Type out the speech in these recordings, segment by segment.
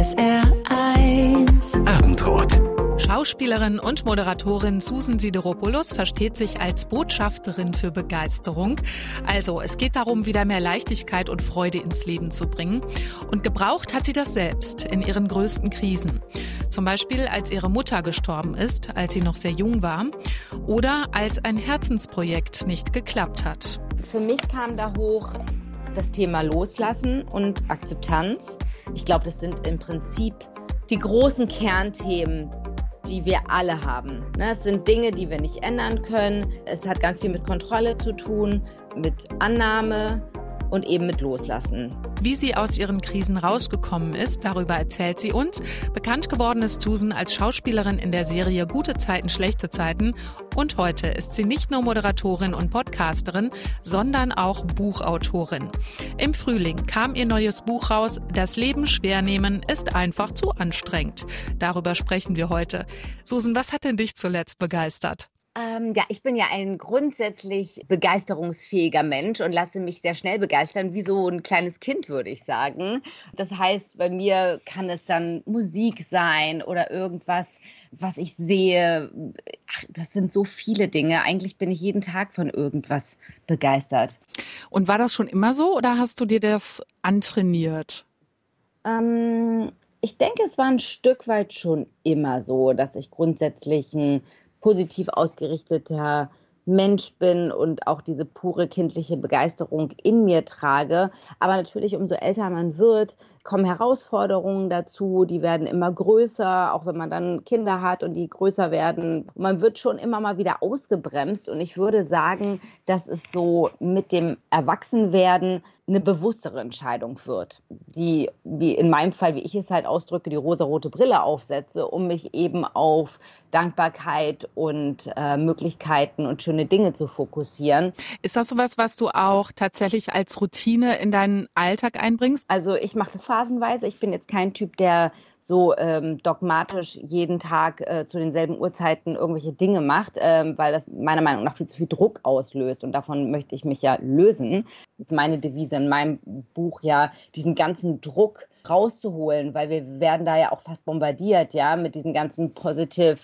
SR1 Abendrot. Schauspielerin und Moderatorin Susan Sideropoulos versteht sich als Botschafterin für Begeisterung. Also, es geht darum, wieder mehr Leichtigkeit und Freude ins Leben zu bringen. Und gebraucht hat sie das selbst in ihren größten Krisen. Zum Beispiel, als ihre Mutter gestorben ist, als sie noch sehr jung war. Oder als ein Herzensprojekt nicht geklappt hat. Für mich kam da hoch das Thema Loslassen und Akzeptanz. Ich glaube, das sind im Prinzip die großen Kernthemen, die wir alle haben. Ne, es sind Dinge, die wir nicht ändern können. Es hat ganz viel mit Kontrolle zu tun, mit Annahme und eben mit Loslassen. Wie sie aus ihren Krisen rausgekommen ist, darüber erzählt sie uns. Bekannt geworden ist Susan als Schauspielerin in der Serie Gute Zeiten, schlechte Zeiten. Und heute ist sie nicht nur Moderatorin und Podcasterin, sondern auch Buchautorin. Im Frühling kam ihr neues Buch raus, Das Leben schwer nehmen ist einfach zu anstrengend. Darüber sprechen wir heute. Susan, was hat denn dich zuletzt begeistert? Ähm, ja, ich bin ja ein grundsätzlich begeisterungsfähiger Mensch und lasse mich sehr schnell begeistern, wie so ein kleines Kind, würde ich sagen. Das heißt, bei mir kann es dann Musik sein oder irgendwas, was ich sehe. Ach, das sind so viele Dinge. Eigentlich bin ich jeden Tag von irgendwas begeistert. Und war das schon immer so oder hast du dir das antrainiert? Ähm, ich denke, es war ein Stück weit schon immer so, dass ich grundsätzlich ein positiv ausgerichteter Mensch bin und auch diese pure kindliche Begeisterung in mir trage. Aber natürlich, umso älter man wird, kommen Herausforderungen dazu, die werden immer größer, auch wenn man dann Kinder hat und die größer werden. Man wird schon immer mal wieder ausgebremst und ich würde sagen, dass es so mit dem Erwachsenwerden eine bewusstere Entscheidung wird, die, wie in meinem Fall, wie ich es halt ausdrücke, die rosarote Brille aufsetze, um mich eben auf Dankbarkeit und äh, Möglichkeiten und schöne Dinge zu fokussieren. Ist das sowas, was du auch tatsächlich als Routine in deinen Alltag einbringst? Also ich mache das phasenweise. Ich bin jetzt kein Typ, der so ähm, dogmatisch jeden Tag äh, zu denselben Uhrzeiten irgendwelche Dinge macht, ähm, weil das meiner Meinung nach viel zu viel Druck auslöst und davon möchte ich mich ja lösen. Das ist meine Devise in meinem Buch ja, diesen ganzen Druck rauszuholen, weil wir werden da ja auch fast bombardiert, ja, mit diesen ganzen Positive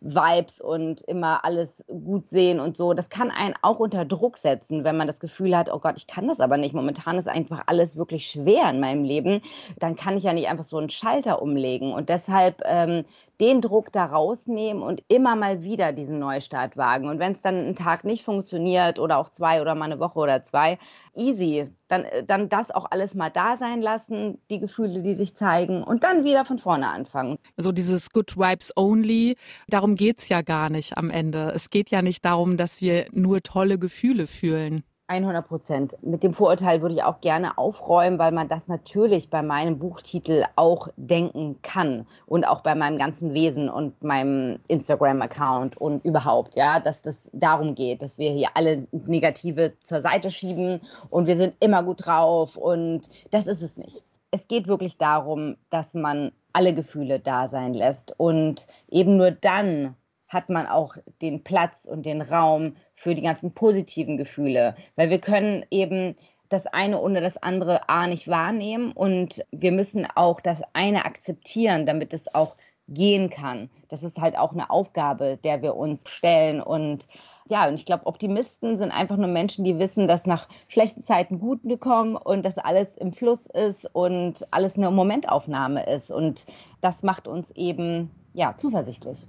Vibes und immer alles gut sehen und so. Das kann einen auch unter Druck setzen, wenn man das Gefühl hat, oh Gott, ich kann das aber nicht. Momentan ist einfach alles wirklich schwer in meinem Leben. Dann kann ich ja nicht einfach so einen Schalter umlegen. Und deshalb ähm, den Druck da rausnehmen und immer mal wieder diesen Neustart wagen. Und wenn es dann einen Tag nicht funktioniert oder auch zwei oder mal eine Woche oder zwei, easy. Dann, äh, dann das auch alles mal da sein lassen, die Gefühle, die sich zeigen und dann wieder von vorne anfangen. So dieses Good Vibes Only, darum geht es ja gar nicht am Ende. Es geht ja nicht darum, dass wir nur tolle Gefühle fühlen. 100 Prozent. Mit dem Vorurteil würde ich auch gerne aufräumen, weil man das natürlich bei meinem Buchtitel auch denken kann und auch bei meinem ganzen Wesen und meinem Instagram-Account und überhaupt, ja, dass das darum geht, dass wir hier alle Negative zur Seite schieben und wir sind immer gut drauf und das ist es nicht. Es geht wirklich darum, dass man alle Gefühle da sein lässt. Und eben nur dann hat man auch den Platz und den Raum für die ganzen positiven Gefühle, weil wir können eben das eine ohne das andere A nicht wahrnehmen. Und wir müssen auch das eine akzeptieren, damit es auch gehen kann. Das ist halt auch eine Aufgabe, der wir uns stellen und ja, und ich glaube, Optimisten sind einfach nur Menschen, die wissen, dass nach schlechten Zeiten gute kommen und dass alles im Fluss ist und alles eine Momentaufnahme ist. Und das macht uns eben ja zuversichtlich.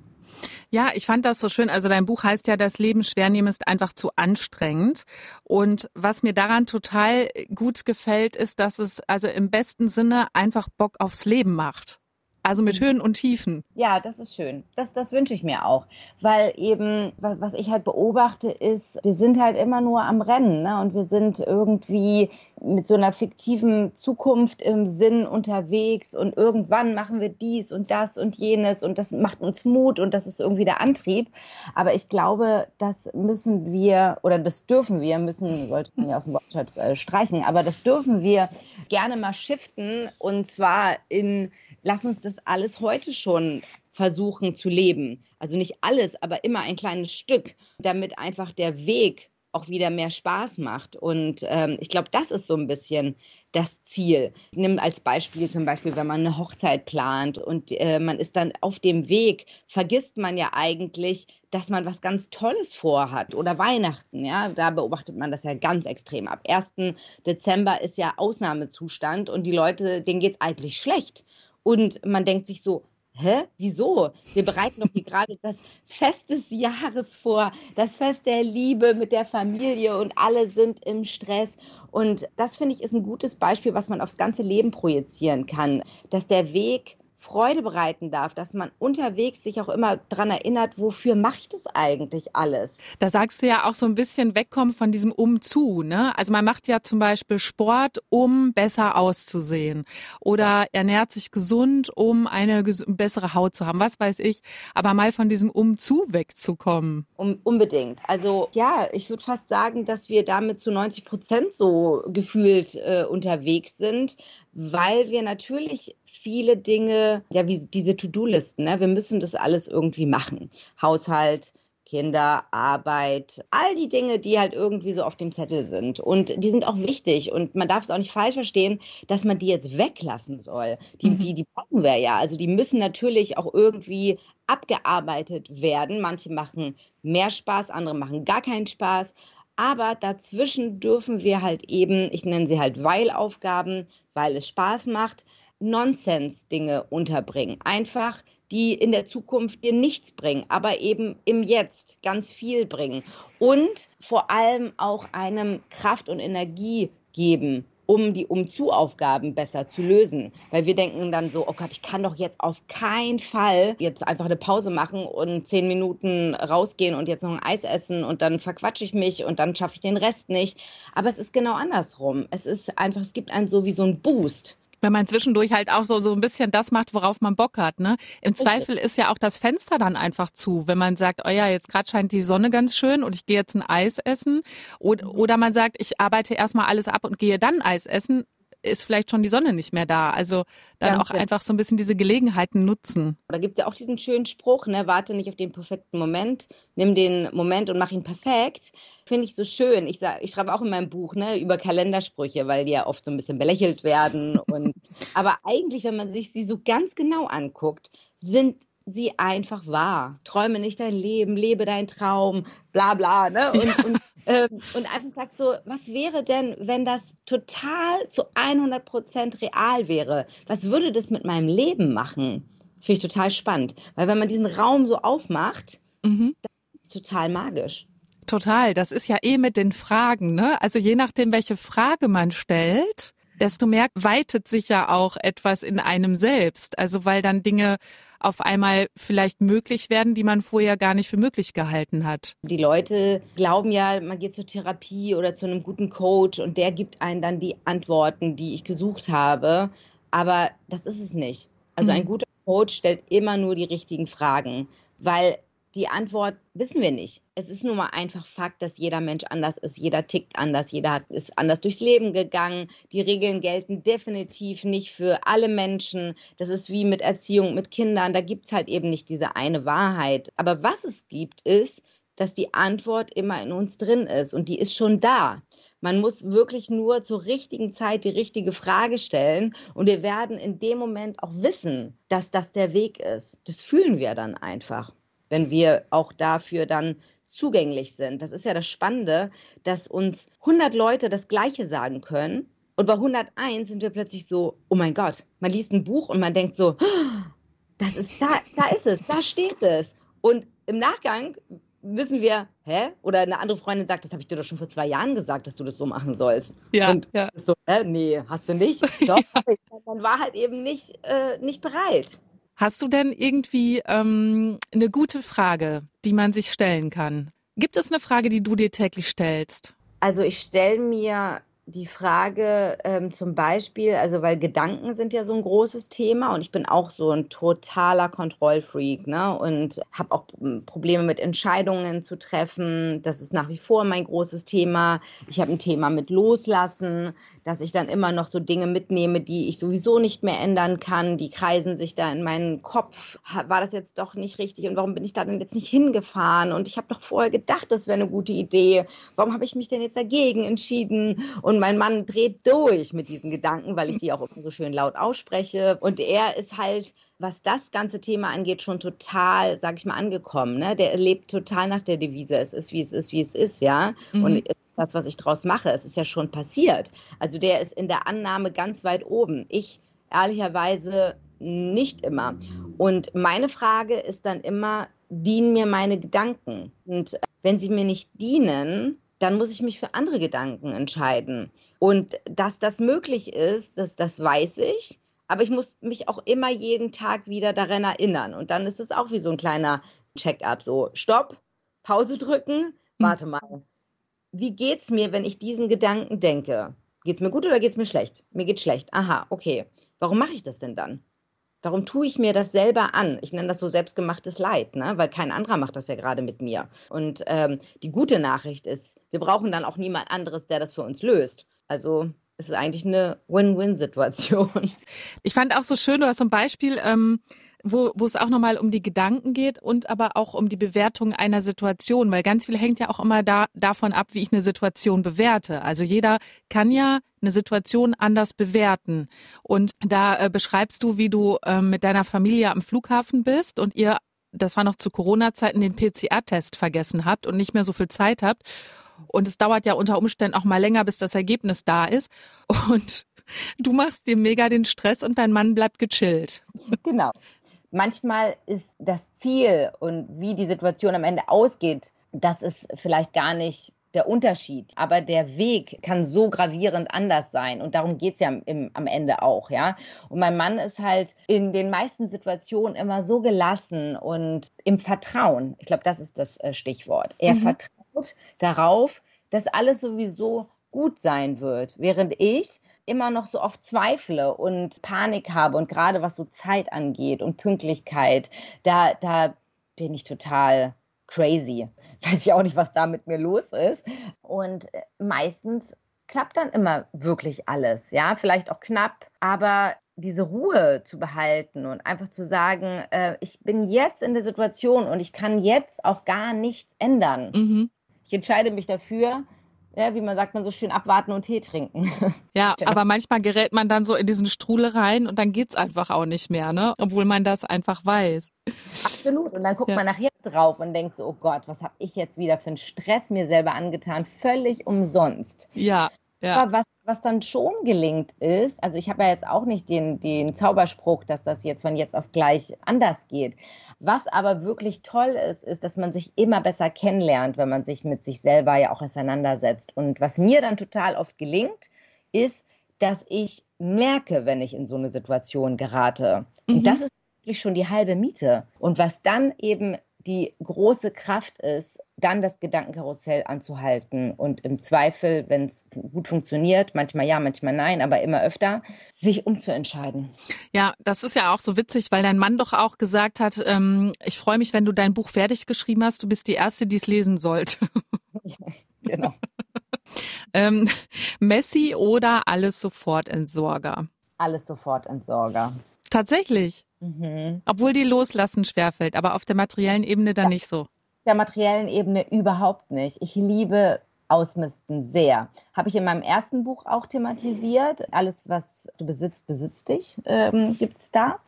Ja, ich fand das so schön. Also dein Buch heißt ja, das Leben schwer nehmen ist einfach zu anstrengend. Und was mir daran total gut gefällt, ist, dass es also im besten Sinne einfach Bock aufs Leben macht. Also mit mhm. Höhen und Tiefen. Ja, das ist schön. Das, das wünsche ich mir auch. Weil eben, was ich halt beobachte, ist, wir sind halt immer nur am Rennen. Ne? Und wir sind irgendwie mit so einer fiktiven Zukunft im Sinn unterwegs. Und irgendwann machen wir dies und das und jenes. Und das macht uns Mut und das ist irgendwie der Antrieb. Aber ich glaube, das müssen wir, oder das dürfen wir, müssen, sollte man ja aus dem Wortschatz äh, streichen, aber das dürfen wir gerne mal shiften. Und zwar in, lass uns das das alles heute schon versuchen zu leben. Also nicht alles, aber immer ein kleines Stück, damit einfach der Weg auch wieder mehr Spaß macht. Und ähm, ich glaube, das ist so ein bisschen das Ziel. Ich nehme als Beispiel zum Beispiel, wenn man eine Hochzeit plant und äh, man ist dann auf dem Weg, vergisst man ja eigentlich, dass man was ganz Tolles vorhat oder Weihnachten, ja, da beobachtet man das ja ganz extrem. Ab 1. Dezember ist ja Ausnahmezustand und die Leute, denen geht es eigentlich schlecht. Und man denkt sich so, Hä? Wieso? Wir bereiten doch hier gerade das Fest des Jahres vor, das Fest der Liebe mit der Familie und alle sind im Stress. Und das finde ich ist ein gutes Beispiel, was man aufs ganze Leben projizieren kann, dass der Weg Freude bereiten darf, dass man unterwegs sich auch immer daran erinnert, wofür mache ich das eigentlich alles? Da sagst du ja auch so ein bisschen wegkommen von diesem Umzu. Ne? Also man macht ja zum Beispiel Sport, um besser auszusehen oder ernährt sich gesund, um eine bessere Haut zu haben, was weiß ich. Aber mal von diesem Umzu wegzukommen. Um, unbedingt. Also ja, ich würde fast sagen, dass wir damit zu 90 Prozent so gefühlt äh, unterwegs sind, weil wir natürlich viele Dinge, ja, wie diese To-Do-Listen, ne? wir müssen das alles irgendwie machen. Haushalt, Kinder, Arbeit, all die Dinge, die halt irgendwie so auf dem Zettel sind. Und die sind auch wichtig. Und man darf es auch nicht falsch verstehen, dass man die jetzt weglassen soll. Die, mhm. die, die brauchen wir ja. Also die müssen natürlich auch irgendwie abgearbeitet werden. Manche machen mehr Spaß, andere machen gar keinen Spaß. Aber dazwischen dürfen wir halt eben, ich nenne sie halt Weilaufgaben, weil es Spaß macht, Nonsens-Dinge unterbringen. Einfach, die in der Zukunft dir nichts bringen, aber eben im Jetzt ganz viel bringen. Und vor allem auch einem Kraft und Energie geben um die Umzuaufgaben besser zu lösen. Weil wir denken dann so, oh Gott, ich kann doch jetzt auf keinen Fall jetzt einfach eine Pause machen und zehn Minuten rausgehen und jetzt noch ein Eis essen und dann verquatsche ich mich und dann schaffe ich den Rest nicht. Aber es ist genau andersrum. Es ist einfach, es gibt einen so wie so einen Boost wenn man zwischendurch halt auch so, so ein bisschen das macht, worauf man Bock hat. Ne? Im Zweifel ist ja auch das Fenster dann einfach zu, wenn man sagt, oh ja, jetzt gerade scheint die Sonne ganz schön und ich gehe jetzt ein Eis essen. Oder, mhm. oder man sagt, ich arbeite erstmal alles ab und gehe dann Eis essen ist vielleicht schon die Sonne nicht mehr da. Also dann Ganz auch genau. einfach so ein bisschen diese Gelegenheiten nutzen. Da gibt es ja auch diesen schönen Spruch, ne, warte nicht auf den perfekten Moment, nimm den Moment und mach ihn perfekt. Finde ich so schön. Ich, sag, ich schreibe auch in meinem Buch ne, über Kalendersprüche, weil die ja oft so ein bisschen belächelt werden. Und, aber eigentlich, wenn man sich sie so ganz genau anguckt, sind sie einfach wahr. Träume nicht dein Leben, lebe dein Traum, bla bla. Ne? Und, und, ähm, und einfach sagt so, was wäre denn, wenn das total zu 100 Prozent real wäre? Was würde das mit meinem Leben machen? Das finde ich total spannend. Weil wenn man diesen Raum so aufmacht, mhm. das ist total magisch. Total. Das ist ja eh mit den Fragen, ne? Also je nachdem, welche Frage man stellt, desto mehr weitet sich ja auch etwas in einem selbst. Also weil dann Dinge auf einmal vielleicht möglich werden, die man vorher gar nicht für möglich gehalten hat. Die Leute glauben ja, man geht zur Therapie oder zu einem guten Coach und der gibt einen dann die Antworten, die ich gesucht habe. Aber das ist es nicht. Also ein mhm. guter Coach stellt immer nur die richtigen Fragen, weil die Antwort wissen wir nicht. Es ist nun mal einfach Fakt, dass jeder Mensch anders ist, jeder tickt anders, jeder hat, ist anders durchs Leben gegangen. Die Regeln gelten definitiv nicht für alle Menschen. Das ist wie mit Erziehung mit Kindern. Da gibt es halt eben nicht diese eine Wahrheit. Aber was es gibt, ist, dass die Antwort immer in uns drin ist und die ist schon da. Man muss wirklich nur zur richtigen Zeit die richtige Frage stellen und wir werden in dem Moment auch wissen, dass das der Weg ist. Das fühlen wir dann einfach wenn wir auch dafür dann zugänglich sind. Das ist ja das Spannende, dass uns 100 Leute das Gleiche sagen können und bei 101 sind wir plötzlich so, oh mein Gott, man liest ein Buch und man denkt so, das ist da, da ist es, da steht es. Und im Nachgang wissen wir, hä? Oder eine andere Freundin sagt, das habe ich dir doch schon vor zwei Jahren gesagt, dass du das so machen sollst. Ja, und ja. so, hä? Nee, hast du nicht? Doch, ja. man war halt eben nicht, äh, nicht bereit. Hast du denn irgendwie ähm, eine gute Frage, die man sich stellen kann? Gibt es eine Frage, die du dir täglich stellst? Also ich stelle mir die Frage ähm, zum Beispiel, also weil Gedanken sind ja so ein großes Thema und ich bin auch so ein totaler Kontrollfreak, ne? Und habe auch hm, Probleme mit Entscheidungen zu treffen. Das ist nach wie vor mein großes Thema. Ich habe ein Thema mit Loslassen, dass ich dann immer noch so Dinge mitnehme, die ich sowieso nicht mehr ändern kann. Die kreisen sich da in meinen Kopf. War das jetzt doch nicht richtig und warum bin ich da denn jetzt nicht hingefahren? Und ich habe doch vorher gedacht, das wäre eine gute Idee. Warum habe ich mich denn jetzt dagegen entschieden? Und und mein Mann dreht durch mit diesen Gedanken, weil ich die auch so schön laut ausspreche. Und er ist halt, was das ganze Thema angeht, schon total, sag ich mal, angekommen. Ne? Der lebt total nach der Devise, es ist, wie es ist, wie es ist, ja. Mhm. Und das, was ich draus mache, es ist ja schon passiert. Also der ist in der Annahme ganz weit oben. Ich ehrlicherweise nicht immer. Und meine Frage ist dann immer, dienen mir meine Gedanken? Und wenn sie mir nicht dienen, dann muss ich mich für andere Gedanken entscheiden. Und dass das möglich ist, das, das weiß ich. Aber ich muss mich auch immer jeden Tag wieder daran erinnern. Und dann ist es auch wie so ein kleiner Check-up. So, stopp, Pause drücken, hm. warte mal. Wie geht's mir, wenn ich diesen Gedanken denke? Geht's mir gut oder geht's mir schlecht? Mir geht's schlecht. Aha, okay. Warum mache ich das denn dann? Warum tue ich mir das selber an? Ich nenne das so selbstgemachtes Leid, ne? weil kein anderer macht das ja gerade mit mir. Und ähm, die gute Nachricht ist, wir brauchen dann auch niemand anderes, der das für uns löst. Also es ist eigentlich eine Win-Win-Situation. Ich fand auch so schön, du hast so ein Beispiel, ähm, wo, wo es auch nochmal um die Gedanken geht und aber auch um die Bewertung einer Situation, weil ganz viel hängt ja auch immer da, davon ab, wie ich eine Situation bewerte. Also jeder kann ja eine Situation anders bewerten. Und da äh, beschreibst du, wie du äh, mit deiner Familie am Flughafen bist und ihr, das war noch zu Corona-Zeiten, den PCR-Test vergessen habt und nicht mehr so viel Zeit habt. Und es dauert ja unter Umständen auch mal länger, bis das Ergebnis da ist. Und du machst dir mega den Stress und dein Mann bleibt gechillt. Genau manchmal ist das Ziel und wie die Situation am Ende ausgeht, das ist vielleicht gar nicht der Unterschied. Aber der Weg kann so gravierend anders sein. Und darum geht es ja im, am Ende auch, ja. Und mein Mann ist halt in den meisten Situationen immer so gelassen und im Vertrauen. Ich glaube, das ist das äh, Stichwort. Er mhm. vertraut darauf, dass alles sowieso gut sein wird. Während ich immer noch so oft zweifle und Panik habe und gerade was so Zeit angeht und Pünktlichkeit, da, da bin ich total crazy. Weiß ich auch nicht, was da mit mir los ist. Und äh, meistens klappt dann immer wirklich alles, ja, vielleicht auch knapp, aber diese Ruhe zu behalten und einfach zu sagen, äh, ich bin jetzt in der Situation und ich kann jetzt auch gar nichts ändern. Mhm. Ich entscheide mich dafür, ja, wie man sagt, man so schön abwarten und Tee trinken. Ja, aber manchmal gerät man dann so in diesen Strudel rein und dann geht's einfach auch nicht mehr, ne? Obwohl man das einfach weiß. Absolut. Und dann guckt ja. man nachher drauf und denkt so, oh Gott, was habe ich jetzt wieder für einen Stress mir selber angetan? Völlig umsonst. Ja. Ja. Aber was, was dann schon gelingt ist, also ich habe ja jetzt auch nicht den, den Zauberspruch, dass das jetzt von jetzt auf gleich anders geht. Was aber wirklich toll ist, ist, dass man sich immer besser kennenlernt, wenn man sich mit sich selber ja auch auseinandersetzt. Und was mir dann total oft gelingt, ist, dass ich merke, wenn ich in so eine Situation gerate. Mhm. Und das ist wirklich schon die halbe Miete. Und was dann eben die große Kraft ist, dann das Gedankenkarussell anzuhalten und im Zweifel, wenn es gut funktioniert, manchmal ja, manchmal nein, aber immer öfter, sich umzuentscheiden. Ja, das ist ja auch so witzig, weil dein Mann doch auch gesagt hat, ähm, ich freue mich, wenn du dein Buch fertig geschrieben hast, du bist die Erste, die es lesen sollte. Ja, genau. ähm, Messi oder alles sofort Entsorger? Alles sofort Entsorger. Tatsächlich. Mhm. Obwohl die Loslassen schwerfällt, aber auf der materiellen Ebene dann ja. nicht so. Der materiellen Ebene überhaupt nicht. Ich liebe Ausmisten sehr. Habe ich in meinem ersten Buch auch thematisiert. Alles, was du besitzt, besitzt dich, ähm, gibt es da.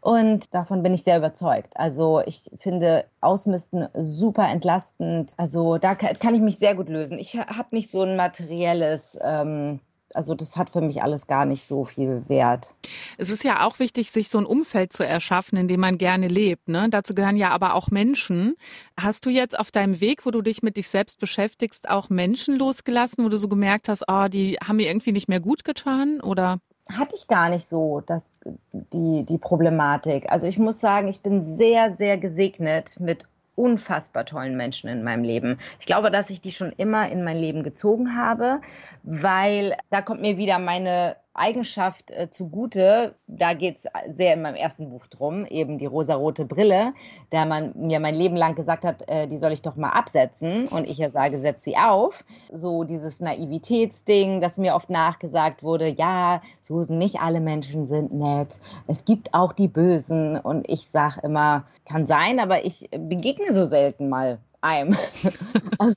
Und davon bin ich sehr überzeugt. Also ich finde Ausmisten super entlastend. Also da kann, ich mich sehr gut lösen. Ich habe nicht so ein materielles ähm, also das hat für mich alles gar nicht so viel Wert. Es ist ja auch wichtig, sich so ein Umfeld zu erschaffen, in dem man gerne lebt. Ne? Dazu gehören ja aber auch Menschen. Hast du jetzt auf deinem Weg, wo du dich mit dich selbst beschäftigst, auch Menschen losgelassen, wo du so gemerkt hast, oh, die haben mir irgendwie nicht mehr gut getan oder? Hatte ich gar nicht so das, die, die Problematik. Also ich muss sagen, ich bin sehr, sehr gesegnet mit unfassbar tollen Menschen in meinem Leben. Ich glaube, dass ich die schon immer in mein Leben gezogen habe, weil da kommt mir wieder meine Eigenschaft äh, zugute. Da geht es sehr in meinem ersten Buch drum, eben die rosarote Brille, der man mir mein Leben lang gesagt hat, äh, die soll ich doch mal absetzen. Und ich ja sage, setz sie auf. So dieses Naivitätsding, das mir oft nachgesagt wurde, ja, Susan, nicht alle Menschen sind nett. Es gibt auch die Bösen. Und ich sage immer, kann sein, aber ich begegne so selten mal einem. also,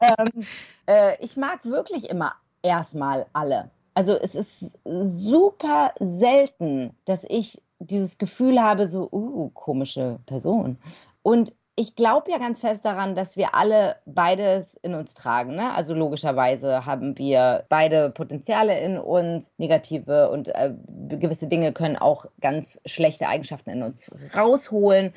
ähm, äh, ich mag wirklich immer erstmal alle. Also es ist super selten, dass ich dieses Gefühl habe, so, uh, komische Person. Und ich glaube ja ganz fest daran, dass wir alle beides in uns tragen. Ne? Also logischerweise haben wir beide Potenziale in uns, negative und äh, gewisse Dinge können auch ganz schlechte Eigenschaften in uns rausholen.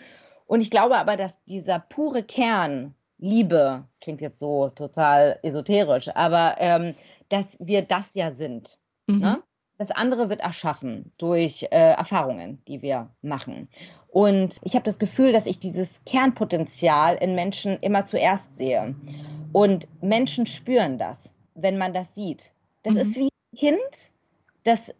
Und ich glaube aber, dass dieser pure Kern Liebe, das klingt jetzt so total esoterisch, aber ähm, dass wir das ja sind. Mhm. Ne? Das andere wird erschaffen durch äh, Erfahrungen, die wir machen. Und ich habe das Gefühl, dass ich dieses Kernpotenzial in Menschen immer zuerst sehe. Und Menschen spüren das, wenn man das sieht. Das mhm. ist wie ein Kind, das,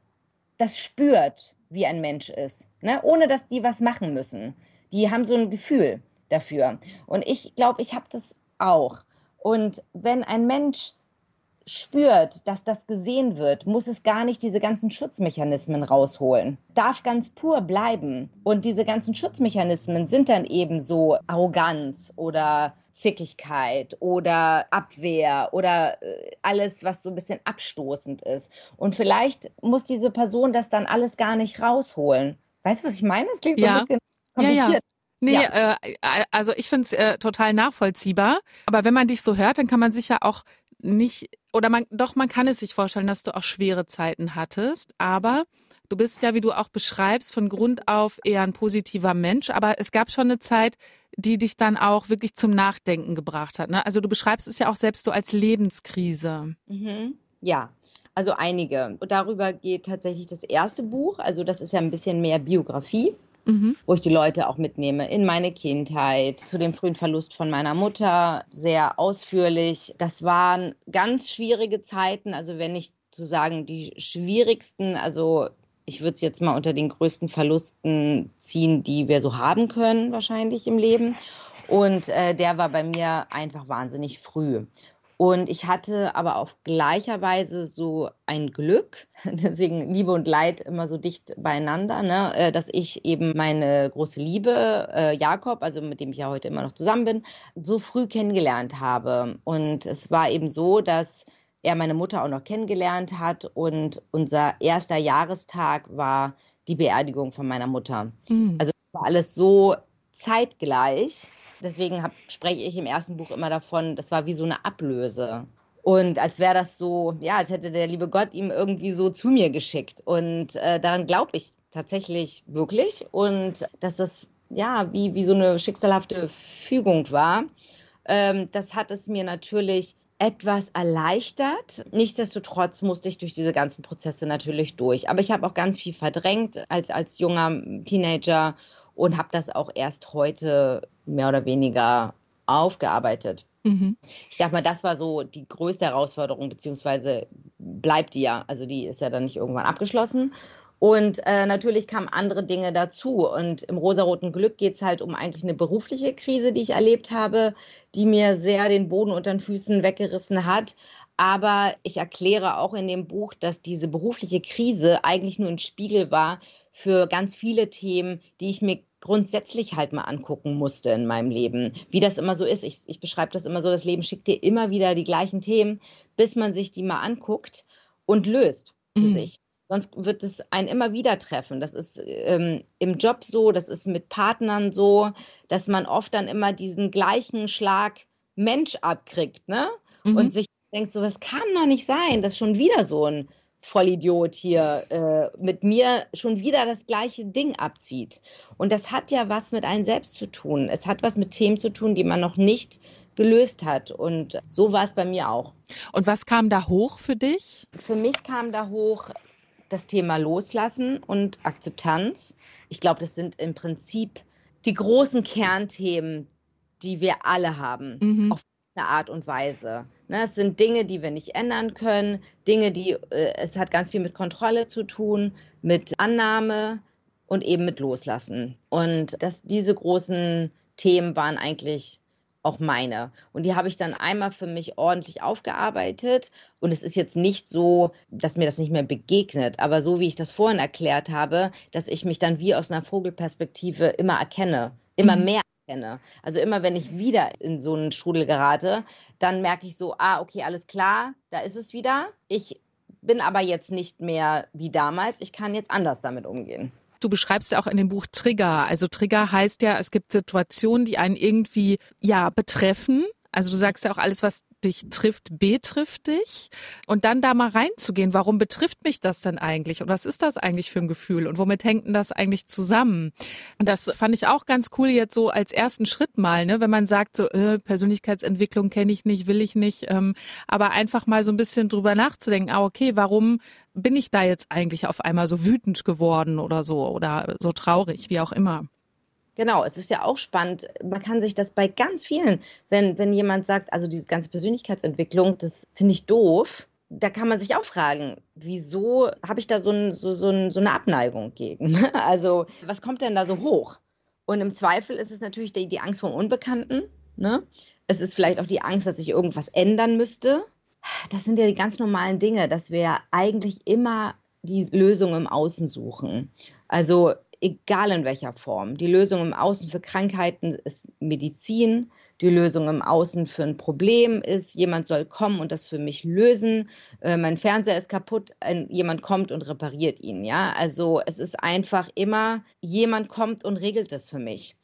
das spürt, wie ein Mensch ist, ne? ohne dass die was machen müssen. Die haben so ein Gefühl dafür. Und ich glaube, ich habe das auch. Und wenn ein Mensch spürt, dass das gesehen wird, muss es gar nicht diese ganzen Schutzmechanismen rausholen. Darf ganz pur bleiben. Und diese ganzen Schutzmechanismen sind dann eben so Arroganz oder Zickigkeit oder Abwehr oder äh, alles, was so ein bisschen abstoßend ist. Und vielleicht muss diese Person das dann alles gar nicht rausholen. Weißt du, was ich meine? Es klingt so ein bisschen kompliziert. Ja, ja. Nee, ja. äh, also ich finde es äh, total nachvollziehbar. Aber wenn man dich so hört, dann kann man sich ja auch nicht, oder man, doch, man kann es sich vorstellen, dass du auch schwere Zeiten hattest, aber du bist ja, wie du auch beschreibst, von Grund auf eher ein positiver Mensch, aber es gab schon eine Zeit, die dich dann auch wirklich zum Nachdenken gebracht hat. Ne? Also du beschreibst es ja auch selbst so als Lebenskrise. Mhm. Ja, also einige. Und darüber geht tatsächlich das erste Buch. Also das ist ja ein bisschen mehr Biografie mhm. wo ich die Leute auch mitnehme in meine Kindheit, zu dem frühen Verlust von meiner Mutter, sehr ausführlich. Das waren ganz schwierige Zeiten, also wenn nicht zu sagen die schwierigsten, also ich würde es jetzt mal unter den größten Verlusten ziehen, die wir so haben können, wahrscheinlich im Leben. Und äh, der war bei mir einfach wahnsinnig früh. Und ich hatte aber auf gleicher Weise so ein Glück, deswegen Liebe und Leid immer so dicht beieinander, ne, äh, dass ich eben meine große Liebe, äh, Jakob, also mit dem ich ja heute immer noch zusammen bin, so früh kennengelernt habe. Und es war eben so, dass er meine Mutter auch noch kennengelernt hat und unser erster Jahrestag war die Beerdigung von meiner Mutter. Mhm. Also war alles so zeitgleich Deswegen hab, spreche ich im ersten Buch immer davon, das war wie so eine Ablöse. Und als wäre das so, ja, als hätte der liebe Gott ihm irgendwie so zu mir geschickt. Und äh, daran glaube ich tatsächlich wirklich. Und dass das, ja, wie, wie so eine schicksalhafte Fügung war, ähm, das hat es mir natürlich etwas erleichtert. Nichtsdestotrotz musste ich durch diese ganzen Prozesse natürlich durch. Aber ich habe auch ganz viel verdrängt als, als junger Teenager und habe das auch erst heute mehr oder weniger aufgearbeitet. Mhm. Ich sag mal, das war so die größte Herausforderung, beziehungsweise bleibt die ja. Also die ist ja dann nicht irgendwann abgeschlossen. Und äh, natürlich kamen andere Dinge dazu. Und im rosaroten Glück geht es halt um eigentlich eine berufliche Krise, die ich erlebt habe, die mir sehr den Boden unter den Füßen weggerissen hat. Aber ich erkläre auch in dem Buch, dass diese berufliche Krise eigentlich nur ein Spiegel war für ganz viele Themen, die ich mir grundsätzlich halt mal angucken musste in meinem Leben. Wie das immer so ist. Ich, ich beschreibe das immer so, das Leben schickt dir immer wieder die gleichen Themen, bis man sich die mal anguckt und löst für mhm. sich. Sonst wird es einen immer wieder treffen. Das ist ähm, im Job so, das ist mit Partnern so, dass man oft dann immer diesen gleichen Schlag Mensch abkriegt, ne? Mhm. Und sich denkt so, das kann doch nicht sein, dass schon wieder so ein Vollidiot hier äh, mit mir schon wieder das gleiche Ding abzieht. Und das hat ja was mit einem selbst zu tun. Es hat was mit Themen zu tun, die man noch nicht gelöst hat. Und so war es bei mir auch. Und was kam da hoch für dich? Für mich kam da hoch das Thema Loslassen und Akzeptanz. Ich glaube, das sind im Prinzip die großen Kernthemen, die wir alle haben, mhm. auf eine Art und Weise. Ne, es sind Dinge, die wir nicht ändern können, Dinge, die, äh, es hat ganz viel mit Kontrolle zu tun, mit Annahme und eben mit Loslassen. Und dass diese großen Themen waren eigentlich auch meine. Und die habe ich dann einmal für mich ordentlich aufgearbeitet. Und es ist jetzt nicht so, dass mir das nicht mehr begegnet, aber so wie ich das vorhin erklärt habe, dass ich mich dann wie aus einer Vogelperspektive immer erkenne, immer mhm. mehr erkenne. Also immer, wenn ich wieder in so einen Strudel gerate, dann merke ich so, ah, okay, alles klar, da ist es wieder. Ich bin aber jetzt nicht mehr wie damals. Ich kann jetzt anders damit umgehen. Du beschreibst ja auch in dem Buch Trigger. Also Trigger heißt ja, es gibt Situationen, die einen irgendwie ja betreffen. Also du sagst ja auch alles, was dich trifft, betrifft dich. Und dann da mal reinzugehen, warum betrifft mich das denn eigentlich? Und was ist das eigentlich für ein Gefühl? Und womit hängt denn das eigentlich zusammen? Und das fand ich auch ganz cool jetzt so als ersten Schritt mal, ne? wenn man sagt, so äh, Persönlichkeitsentwicklung kenne ich nicht, will ich nicht, ähm, aber einfach mal so ein bisschen drüber nachzudenken, ah, okay, warum bin ich da jetzt eigentlich auf einmal so wütend geworden oder so oder so traurig, wie auch immer? Genau, es ist ja auch spannend. Man kann sich das bei ganz vielen, wenn, wenn jemand sagt, also diese ganze Persönlichkeitsentwicklung, das finde ich doof, da kann man sich auch fragen, wieso habe ich da so, ein, so, so, ein, so, eine Abneigung gegen? Also, was kommt denn da so hoch? Und im Zweifel ist es natürlich die, die Angst vor Unbekannten. Ne? Es ist vielleicht auch die Angst, dass sich irgendwas ändern müsste. Das sind ja die ganz normalen Dinge, dass wir eigentlich immer die Lösung im Außen suchen. Also egal in welcher Form. Die Lösung im Außen für Krankheiten ist Medizin. Die Lösung im Außen für ein Problem ist, jemand soll kommen und das für mich lösen. Äh, mein Fernseher ist kaputt, ein, jemand kommt und repariert ihn. Ja, also es ist einfach immer, jemand kommt und regelt das für mich.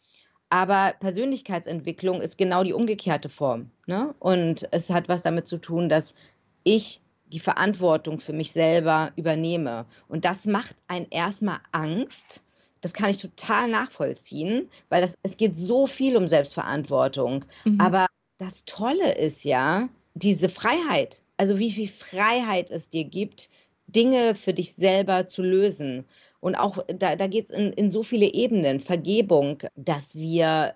Aber Persönlichkeitsentwicklung ist genau die umgekehrte Form. Ne? Und es hat was damit zu tun, dass ich die Verantwortung für mich selber übernehme. Und das macht einen erstmal Angst, das kann ich total nachvollziehen, weil das, es geht so viel um Selbstverantwortung. Mhm. Aber das Tolle ist ja diese Freiheit. Also wie viel Freiheit es dir gibt, Dinge für dich selber zu lösen. Und auch da, da geht es in, in so viele Ebenen. Vergebung, dass wir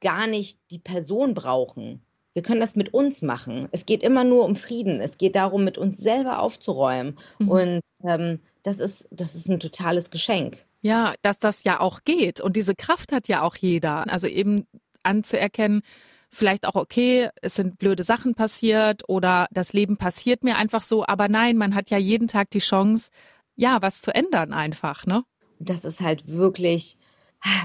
gar nicht die Person brauchen. Wir können das mit uns machen. Es geht immer nur um Frieden. Es geht darum, mit uns selber aufzuräumen. Mhm. Und ähm, das, ist, das ist ein totales Geschenk. Ja, dass das ja auch geht. Und diese Kraft hat ja auch jeder. Also eben anzuerkennen, vielleicht auch okay, es sind blöde Sachen passiert oder das Leben passiert mir einfach so, aber nein, man hat ja jeden Tag die Chance, ja, was zu ändern einfach, ne? Das ist halt wirklich,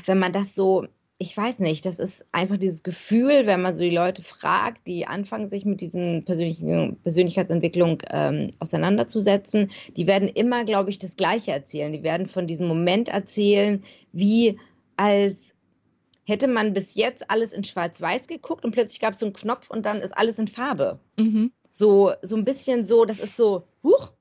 wenn man das so ich weiß nicht, das ist einfach dieses Gefühl, wenn man so die Leute fragt, die anfangen, sich mit diesen persönlichen Persönlichkeitsentwicklung ähm, auseinanderzusetzen, die werden immer, glaube ich, das Gleiche erzählen. Die werden von diesem Moment erzählen, wie als hätte man bis jetzt alles in Schwarz-Weiß geguckt und plötzlich gab es so einen Knopf und dann ist alles in Farbe. Mhm. So, so ein bisschen so, das ist so, huch,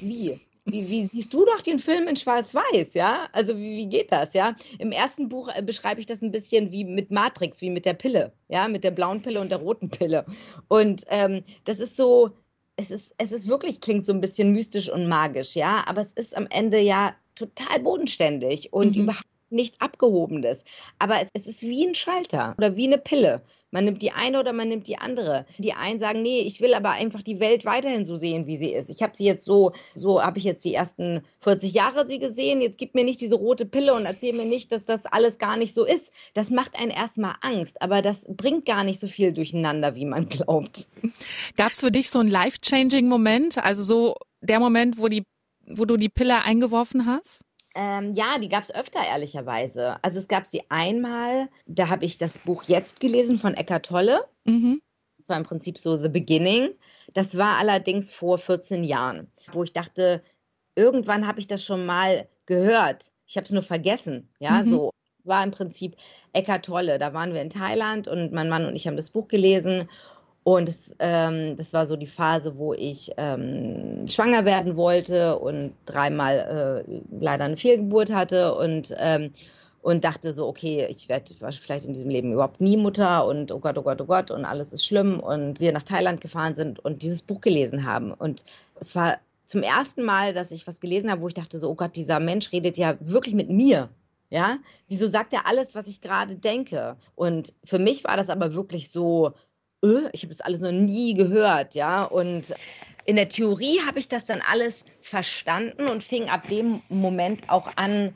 wie? Wie, wie, siehst du doch den Film in Schwarz-Weiß, ja? Also wie, wie geht das, ja? Im ersten Buch äh, beschreibe ich das ein bisschen wie mit Matrix, wie mit der Pille, ja, mit der blauen Pille und der roten Pille. Und ähm, das ist so, es ist, es ist wirklich, klingt so ein bisschen mystisch und magisch, ja, aber es ist am Ende ja total bodenständig und mhm. überhaupt nichts Abgehobenes. Aber es, es, ist wie ein Schalter oder wie eine Pille. Man nimmt die eine oder man nimmt die andere. Die einen sagen, nee, ich will aber einfach die Welt weiterhin so sehen, wie sie ist. Ich habe sie jetzt so, so habe ich jetzt die ersten 40 Jahre sie gesehen. Jetzt gib mir nicht diese rote Pille und erzähl mir nicht, dass das alles gar nicht so ist. Das macht einen erstmal Angst, aber das bringt gar nicht so viel durcheinander, wie man glaubt. Gab es für dich so einen life-changing Moment? Also so der Moment, wo die wo du die Pille eingeworfen hast? Ähm, ja, die gab es öfter, ehrlicherweise. Also es gab sie einmal, da habe ich das Buch jetzt gelesen von Eckart Tolle. Mhm. Das war im Prinzip so The Beginning. Das war allerdings vor 14 Jahren, wo ich dachte, irgendwann habe ich das schon mal gehört. Ich habe es nur vergessen. Ja, mhm. so war im Prinzip Eckart Tolle. Da waren wir in Thailand und mein Mann und ich haben das Buch gelesen und das, ähm, das war so die Phase, wo ich ähm, schwanger werden wollte und dreimal äh, leider eine Fehlgeburt hatte und, ähm, und dachte so, okay, ich werde vielleicht in diesem Leben überhaupt nie Mutter und oh Gott, oh Gott, oh Gott und alles ist schlimm. Und wir nach Thailand gefahren sind und dieses Buch gelesen haben. Und es war zum ersten Mal, dass ich was gelesen habe, wo ich dachte so, oh Gott, dieser Mensch redet ja wirklich mit mir. Ja, wieso sagt er alles, was ich gerade denke? Und für mich war das aber wirklich so, äh, ich habe das alles noch nie gehört, ja. Und in der Theorie habe ich das dann alles verstanden und fing ab dem Moment auch an,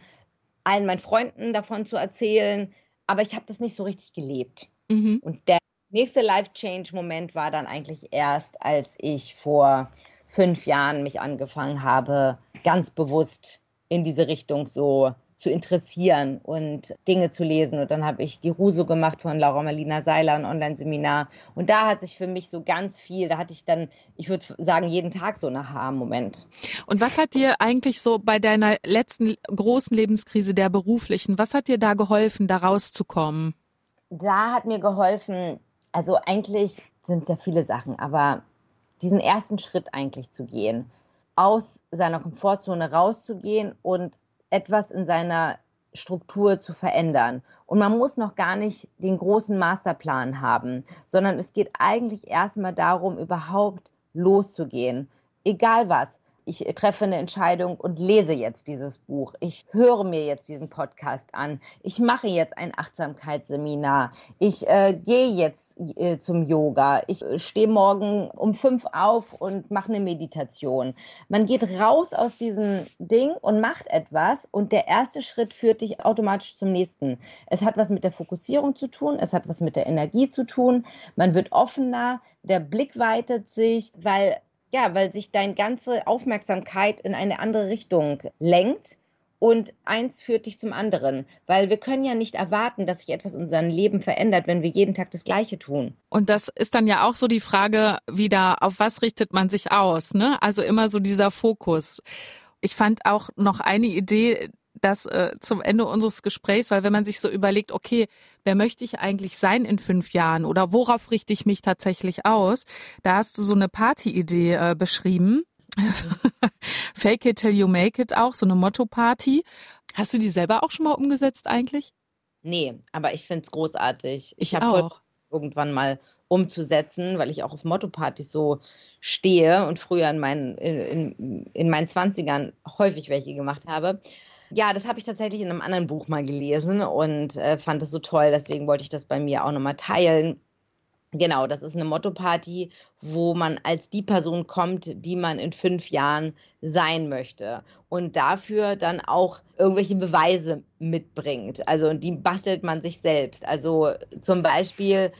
allen meinen Freunden davon zu erzählen. Aber ich habe das nicht so richtig gelebt. Mhm. Und der nächste Life-Change-Moment war dann eigentlich erst, als ich vor fünf Jahren mich angefangen habe, ganz bewusst in diese Richtung so zu interessieren und Dinge zu lesen. Und dann habe ich die Ruso gemacht von Laura Marlina Seiler, ein Online-Seminar. Und da hat sich für mich so ganz viel, da hatte ich dann, ich würde sagen, jeden Tag so einen Aha-Moment. Und was hat dir eigentlich so bei deiner letzten großen Lebenskrise, der beruflichen, was hat dir da geholfen, da rauszukommen? Da hat mir geholfen, also eigentlich sind es ja viele Sachen, aber diesen ersten Schritt eigentlich zu gehen, aus seiner Komfortzone rauszugehen und etwas in seiner Struktur zu verändern. Und man muss noch gar nicht den großen Masterplan haben, sondern es geht eigentlich erstmal darum, überhaupt loszugehen. Egal was ich treffe eine Entscheidung und lese jetzt dieses Buch. Ich höre mir jetzt diesen Podcast an. Ich mache jetzt ein Achtsamkeitsseminar. Ich äh, gehe jetzt äh, zum Yoga. Ich äh, stehe morgen um fünf auf und mache eine Meditation. Man geht raus aus diesem Ding und macht etwas und der erste Schritt führt dich automatisch zum nächsten. Es hat was mit der Fokussierung zu tun. Es hat was mit der Energie zu tun. Man wird offener. Der Blick weitet sich, weil ja, weil sich deine ganze Aufmerksamkeit in eine andere Richtung lenkt und eins führt dich zum anderen, weil wir können ja nicht erwarten, dass sich etwas in unserem Leben verändert, wenn wir jeden Tag das Gleiche tun. Und das ist dann ja auch so die Frage wieder, auf was richtet man sich aus, ne? Also immer so dieser Fokus. Ich fand auch noch eine Idee, das äh, zum Ende unseres Gesprächs, weil wenn man sich so überlegt, okay, wer möchte ich eigentlich sein in fünf Jahren oder worauf richte ich mich tatsächlich aus, da hast du so eine Party-Idee äh, beschrieben. Fake it till you make it auch, so eine Motto-Party. Hast du die selber auch schon mal umgesetzt eigentlich? Nee, aber ich finde es großartig. Ich, ich habe irgendwann mal umzusetzen, weil ich auch auf Motto-Partys so stehe und früher in meinen, in, in, in meinen 20ern häufig welche gemacht habe. Ja, das habe ich tatsächlich in einem anderen Buch mal gelesen und äh, fand das so toll. Deswegen wollte ich das bei mir auch nochmal teilen. Genau, das ist eine Motto-Party, wo man als die Person kommt, die man in fünf Jahren sein möchte. Und dafür dann auch irgendwelche Beweise mitbringt. Also, die bastelt man sich selbst. Also zum Beispiel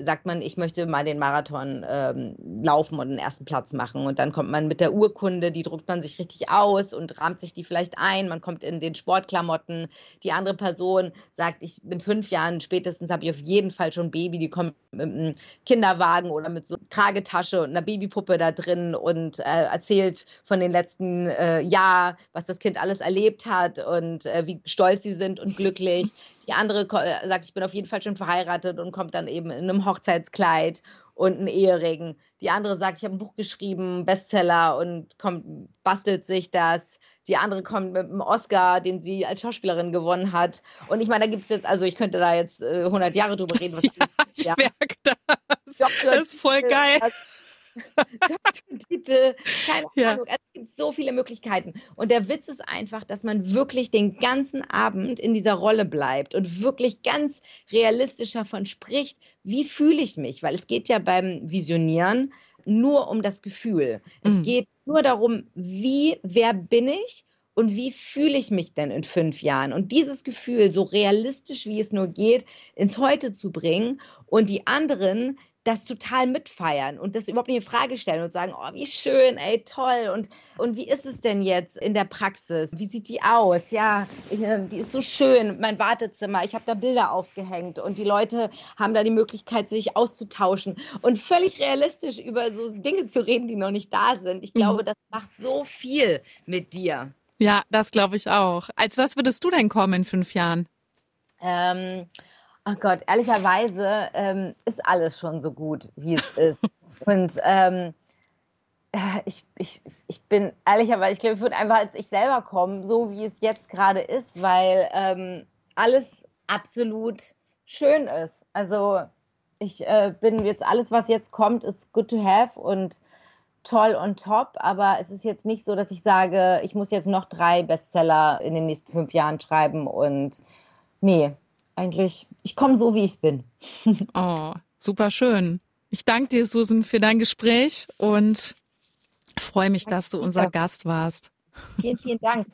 sagt man, ich möchte mal den Marathon ähm, laufen und den ersten Platz machen. Und dann kommt man mit der Urkunde, die druckt man sich richtig aus und rahmt sich die vielleicht ein. Man kommt in den Sportklamotten. Die andere Person sagt, ich bin fünf Jahren spätestens, habe ich auf jeden Fall schon Baby. Die kommt mit einem Kinderwagen oder mit so Tragetasche und einer Babypuppe da drin und äh, erzählt von den letzten äh, Jahr, was das Kind alles erlebt hat und äh, wie stolz sie sind und glücklich. Die andere äh, sagt, ich bin auf jeden Fall schon verheiratet und kommt dann eben in einem Hochzeitskleid und einen Ehering. Die andere sagt, ich habe ein Buch geschrieben, Bestseller und kommt, bastelt sich das. Die andere kommt mit einem Oscar, den sie als Schauspielerin gewonnen hat. Und ich meine, da gibt es jetzt, also ich könnte da jetzt äh, 100 Jahre drüber reden. Was ja, ich ja. merke das. Das ist voll geil. Doktortitel, keine ja. Ahnung. Es gibt so viele Möglichkeiten. Und der Witz ist einfach, dass man wirklich den ganzen Abend in dieser Rolle bleibt und wirklich ganz realistisch davon spricht, wie fühle ich mich? Weil es geht ja beim Visionieren nur um das Gefühl. Mhm. Es geht nur darum, wie, wer bin ich? und wie fühle ich mich denn in fünf Jahren? Und dieses Gefühl, so realistisch wie es nur geht, ins Heute zu bringen und die anderen das total mitfeiern und das überhaupt nicht in Frage stellen und sagen, oh, wie schön, ey, toll. Und, und wie ist es denn jetzt in der Praxis? Wie sieht die aus? Ja, ich, äh, die ist so schön, mein Wartezimmer. Ich habe da Bilder aufgehängt und die Leute haben da die Möglichkeit, sich auszutauschen und völlig realistisch über so Dinge zu reden, die noch nicht da sind. Ich glaube, mhm. das macht so viel mit dir. Ja, das glaube ich auch. Als was würdest du denn kommen in fünf Jahren? Ähm, Ach Gott, ehrlicherweise ähm, ist alles schon so gut, wie es ist. Und ähm, äh, ich, ich, ich bin ehrlicherweise, ich glaube, ich würde einfach als ich selber kommen, so wie es jetzt gerade ist, weil ähm, alles absolut schön ist. Also ich äh, bin jetzt, alles, was jetzt kommt, ist good to have und toll und top, aber es ist jetzt nicht so, dass ich sage, ich muss jetzt noch drei Bestseller in den nächsten fünf Jahren schreiben und nee, eigentlich, ich komme so, wie ich bin. oh, super schön. Ich danke dir, Susan, für dein Gespräch und freue mich, dass du unser Gast warst. Vielen, vielen Dank.